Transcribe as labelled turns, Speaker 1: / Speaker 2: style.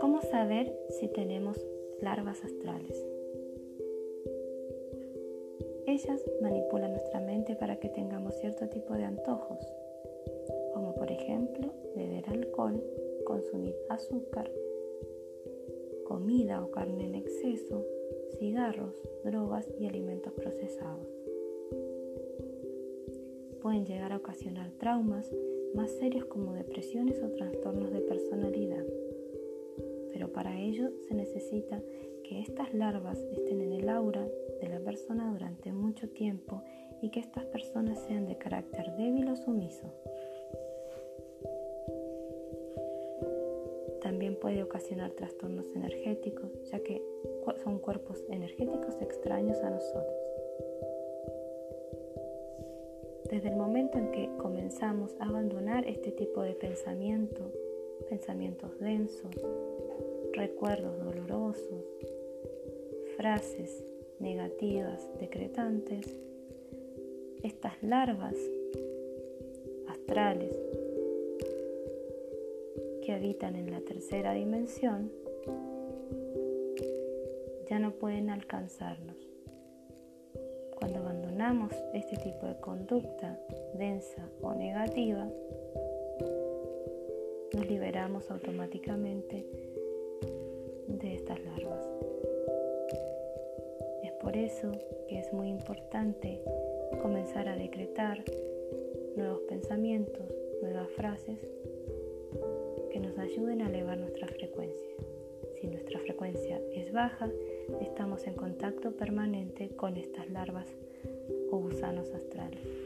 Speaker 1: ¿Cómo saber si tenemos larvas astrales? Ellas manipulan nuestra mente para que tengamos cierto tipo de antojos, como por ejemplo beber alcohol, consumir azúcar, comida o carne en exceso, cigarros, drogas y alimentos procesados. Pueden llegar a ocasionar traumas más serios como depresiones o trastornos de personalidad. Pero para ello se necesita que estas larvas estén en el aura de la persona durante mucho tiempo y que estas personas sean de carácter débil o sumiso. También puede ocasionar trastornos energéticos, ya que son cuerpos energéticos extraños a nosotros. Desde el momento en que comenzamos a abandonar este tipo de pensamiento, pensamientos densos, recuerdos dolorosos, frases negativas decretantes, estas larvas astrales que habitan en la tercera dimensión ya no pueden alcanzarnos. Este tipo de conducta densa o negativa, nos liberamos automáticamente de estas larvas. Es por eso que es muy importante comenzar a decretar nuevos pensamientos, nuevas frases nos ayuden a elevar nuestra frecuencia. Si nuestra frecuencia es baja, estamos en contacto permanente con estas larvas gusanos astrales.